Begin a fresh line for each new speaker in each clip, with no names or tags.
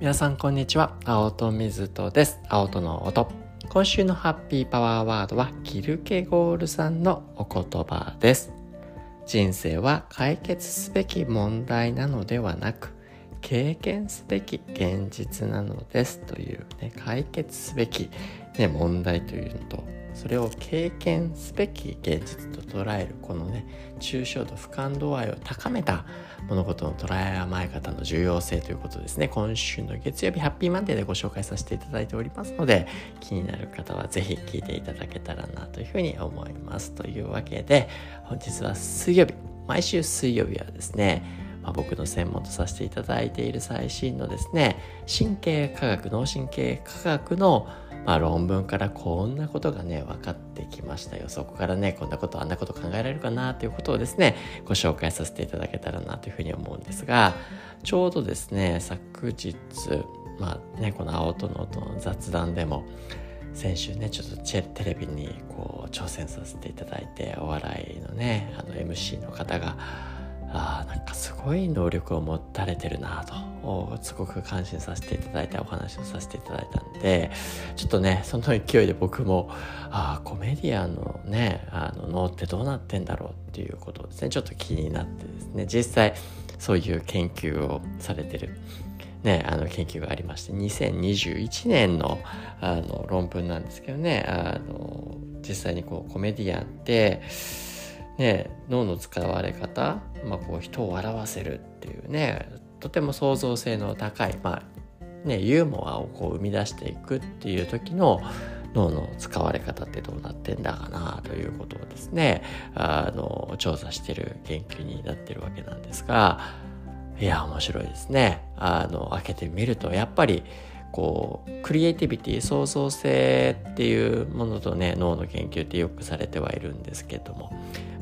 皆さんこんにちは。青戸水戸です。青戸の音。今週のハッピーパワーワードはキルケゴールさんのお言葉です。人生は解決すべき問題なのではなく経験すべき現実なのですというね解決すべき、ね、問題というのとそれを経験すべき現実と捉えるこのね抽象度俯瞰度合いを高めた物事の捉え甘え方の重要性ということですね。今週の月曜日ハッピーマンデーでご紹介させていただいておりますので気になる方は是非聞いていただけたらなというふうに思います。というわけで本日は水曜日。毎週水曜日はですねまあ、僕の専門とさせていただいている最新のですね神経科学脳神経科学のまあ、論文からこんなことがね分かってきましたよ。そこからねこんなことあんなこと考えられるかなということをですねご紹介させていただけたらなというふうに思うんですがちょうどですね昨日まあねこの青との音の雑談でも先週ねちょっとテレビにこう挑戦させていただいてお笑いのねあの MC の方があなんかすごい能力を持たれてるなとすごく感心させていただいたお話をさせていただいたんでちょっとねその勢いで僕もあコメディアンのね脳ってどうなってんだろうっていうことをですねちょっと気になってですね実際そういう研究をされてるね、あの研究がありまして2021年のあの論文なんですけどねあの実際にこうコメディアンってね、脳の使われ方、まあ、こう人を笑わせるっていうねとても創造性の高い、まあね、ユーモアをこう生み出していくっていう時の脳の使われ方ってどうなってんだかなということをですねあの調査してる研究になってるわけなんですがいや面白いですね。あの開けてみるとやっぱりこうクリエイティビティ創造性っていうものとね脳の研究ってよくされてはいるんですけども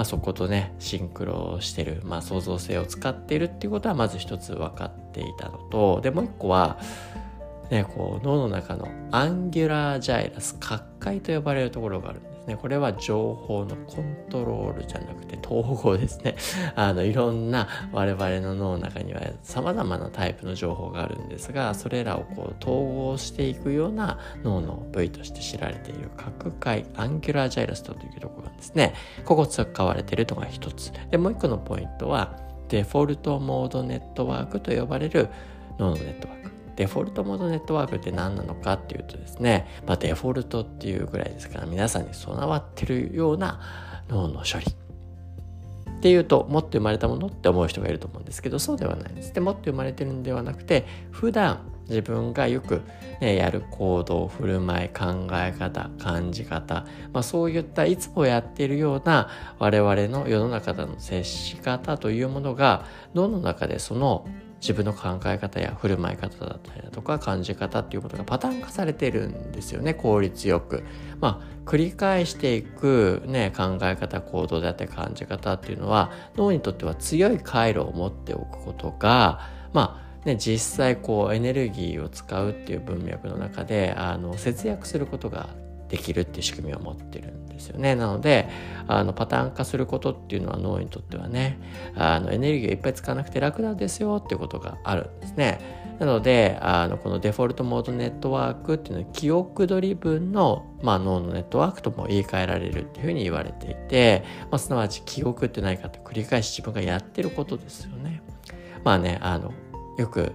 まあ、そことねシンクロしてる、まあ、創造性を使っているっていうことはまず一つ分かっていたのとでもう一個は、ね、こう脳の中のアンギュラージャイラス角界と呼ばれるところがあるねこれは情報のコントロールじゃなくて統合ですね。あのいろんな我々の脳の中には様々なタイプの情報があるんですがそれらをこう統合していくような脳の部位として知られている角界アンギュラージャイラストというところがですね。ここ使われているのが一つ。でもう一個のポイントはデフォルトモードネットワークと呼ばれる脳のネットワーク。デフォルトモードネットワークって何なのかっていうとですね、まあ、デフォルトっていうぐらいですから皆さんに備わってるような脳の処理っていうと持って生まれたものって思う人がいると思うんですけどそうではないです。で持って生まれてるんではなくて普段自分がよく、ね、やる行動振る舞い考え方感じ方、まあ、そういったいつもやっているような我々の世の中での接し方というものが脳の中でその自分の考え方や振る舞い方だったりだとか感じ方っていうことがパターン化されてるんですよね効率よく。まあ繰り返していく、ね、考え方行動であったり感じ方っていうのは脳にとっては強い回路を持っておくことがまあね、実際こうエネルギーを使うっていう文脈の中であの節約することができるっていう仕組みを持ってるんですよね。なのであのパターン化することっていうのは脳にとってはねあのエネルギーをいっぱい使わなくて楽なんですよっていうことがあるんですね。なのであのこのデフォルトモードネットワークっていうのは記憶ドリブンの、まあ、脳のネットワークとも言い換えられるっていうふうに言われていて、まあ、すなわち記憶って何かって繰り返し自分がやってることですよね。まあねあのよく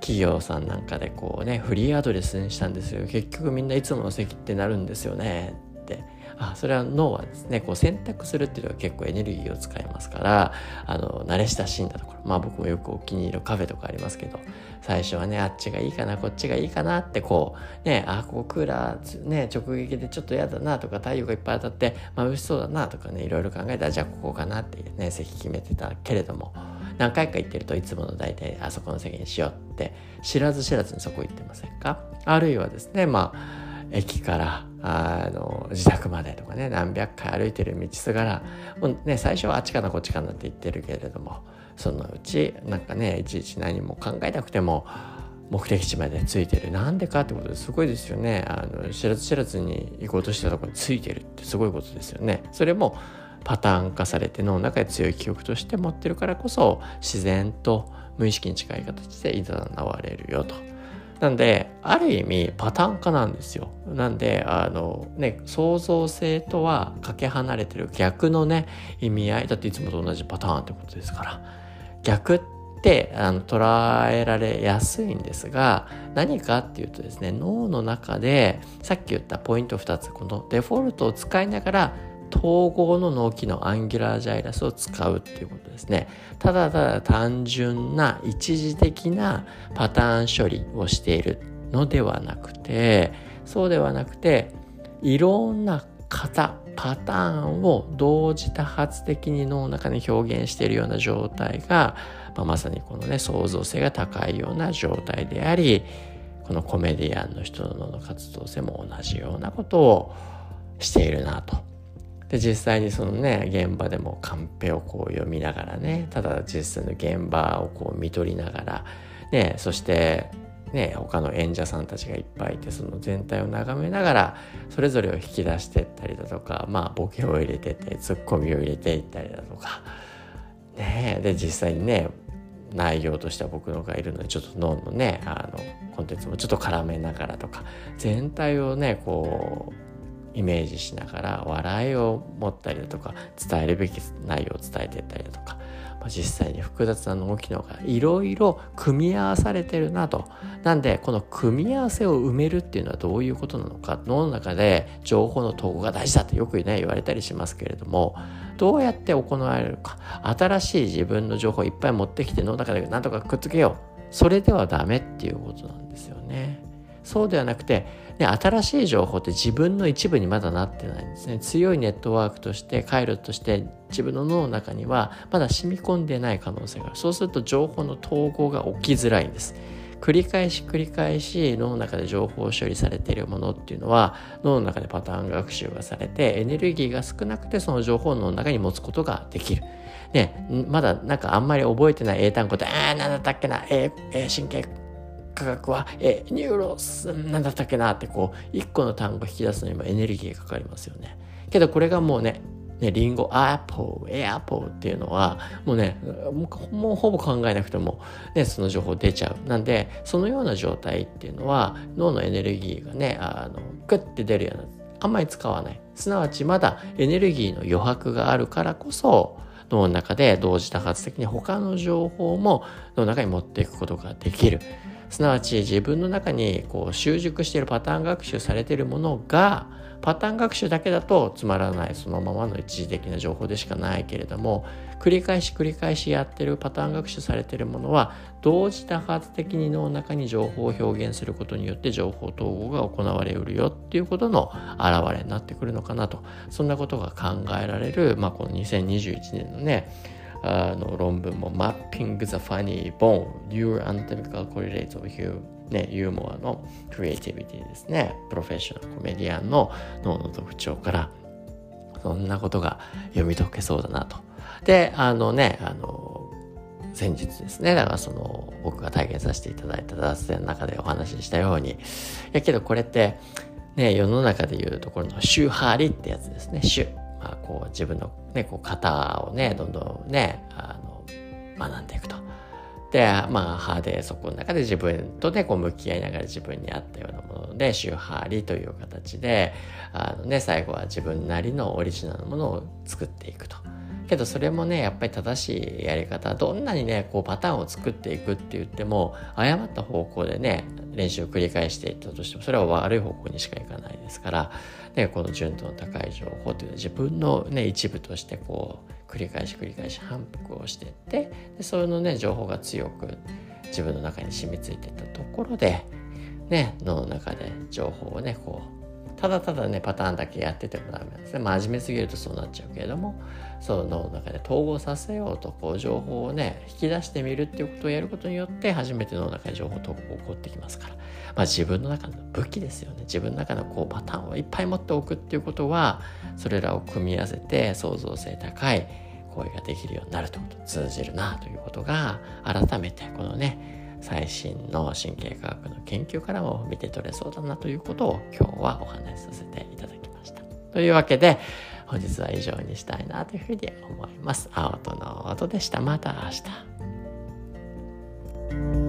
企業さんなんかでこうねフリーアドレスにしたんですよ。結局みんないつもの席ってなるんですよね。って。あそれは脳はですねこう選択するっていうのは結構エネルギーを使いますからあの慣れ親しんだところ。まあ僕もよくお気に入りのカフェとかありますけど最初はねあっちがいいかなこっちがいいかなってこうねあここクーラーね直撃でちょっと嫌だなとか太陽がいっぱい当たって眩しそうだなとかねいろいろ考えたらじゃあここかなってね席決めてたけれども。何回か行ってるといつもの大体あそこの席にしようって知らず知らずにそこ行ってませんか？あるいはですねまあ駅からあの自宅までとかね何百回歩いてる道すがらもうね最初はあっちかなこっちかなって言ってるけれどもそのうちなんかねいちいち何も考えなくても目的地までついてる。なんでかってことですごいですよね。あの知らず知らずに行こうとしたとこについてるってすごいことですよね。それもパターン化されて脳の中で強い記憶として持ってるからこそ自然と無意識に近い形でいざなわれるよと。なんで、ある意味パターン化なんですよ。なんで、あのね、創造性とはかけ離れてる逆のね、意味合い。だっていつもと同じパターンってことですから。逆ってあの捉えられやすいんですが、何かっていうとですね、脳の中で、さっき言ったポイント2つ、このデフォルトを使いながら統合の脳機能アンギュラージャイラスを使うっていうことですね。ただただ単純な一時的なパターン処理をしているのではなくてそうではなくていろんな型パターンを同時多発的に脳の中に表現しているような状態が、まあ、まさにこのね創造性が高いような状態でありこのコメディアンの人の脳の活動性も同じようなことをしているなと。で実際にそのね現場でもカンペをこう読みながらねただ実際の現場をこう見取りながらねそしてね他の演者さんたちがいっぱいいてその全体を眺めながらそれぞれを引き出していったりだとかまあボケを入れてってツッコミを入れていったりだとかねで実際にね内容としては僕のがいるのでちょっと脳のねあのコンテンツもちょっと絡めながらとか全体をねこうイメージしながら笑いを持ったりだとか伝えるべき内容を伝えていったりだとか、まあ、実際に複雑な脳機能がいろいろ組み合わされてるなとなんでこの組み合わせを埋めるっていうのはどういうことなのか脳の中で情報の統合が大事だってよくね言われたりしますけれどもどうやって行われるか新しい自分の情報をいっぱい持ってきて脳の中でなんとかくっつけようそれではダメっていうことなんですよね。そうではなくてで新しい情報って自分の一部にまだなってないんですね。強いネットワークとして回路として自分の脳の中にはまだ染み込んでない可能性がある。そうすると情報の統合が起きづらいんです。繰り返し繰り返し脳の中で情報処理されているものっていうのは脳の中でパターン学習がされてエネルギーが少なくてその情報を脳の中に持つことができる。ね、まだなんかあんまり覚えてない英単語で、ああ、なんだったっけな、えー、神経科学は、え neuros、なんだったっけなってこう、一個の単語引き出すのにもエネルギーがかかりますよね。けどこれがもうね、ね、リンゴ、アップル、 apple っていうのは、もうね、もうほぼ考えなくても、ね、その情報出ちゃう。なんで、そのような状態っていうのは、脳のエネルギーがね、あの、グッて出るような、あんまり使わない。すなわちまだエネルギーの余白があるからこそ、脳の中で同時多発的に他の情報も脳の中に持っていくことができる。すなわち自分の中にこう習熟しているパターン学習されているものがパターン学習だけだとつまらないそのままの一時的な情報でしかないけれども繰り返し繰り返しやってるパターン学習されているものは同時多発的に脳の中に情報を表現することによって情報統合が行われうるよっていうことの表れになってくるのかなと。そんなことが考えられる、まあ、この2021年のねあの論文も Mapping the Funny Bone Your Anatomical Correlates of Human ね、ユーモアのクリエイティビティですね。プロフェッショナルコメディアンの脳の特徴から、そんなことが読み解けそうだなと。で、あのね、あの、先日ですね、だからその、僕が体験させていただいた脱線の中でお話ししたように、いやけどこれって、ね、世の中でいうところの週張りってやつですね、週。まあ、こう自分の、ね、こう型をねどんどんねあの学んでいくと。でまあ歯でそこの中で自分とねこう向き合いながら自分に合ったようなもので周波りという形であの、ね、最後は自分なりのオリジナルのものを作っていくと。けどそれもねやっぱり正しいやり方どんなにねこうパターンを作っていくって言っても誤った方向でね練習を繰り返していったとしてもそれは悪い方向にしかいかないですからね、この純度の高い情報というのは自分の、ね、一部としてこう繰り返し繰り返し反復をしていってでそのね情報が強く自分の中に染みついていったところで、ね、脳の中で情報をねこうただただねパターンだけやっててもダメなんですね。真面目すぎるとそうなっちゃうけれどもその脳の中で統合させようとこう情報をね引き出してみるっていうことをやることによって初めて脳の中に情報統合が起こってきますから、まあ、自分の中の武器ですよね。自分の中のこうパターンをいっぱい持っておくっていうことはそれらを組み合わせて創造性高い行為ができるようになるということ通じるなということが改めてこのね最新の神経科学の研究からも見て取れそうだなということを今日はお話しさせていただきました。というわけで本日は以上にしたいなというふうに思います。青との音でした。また明日。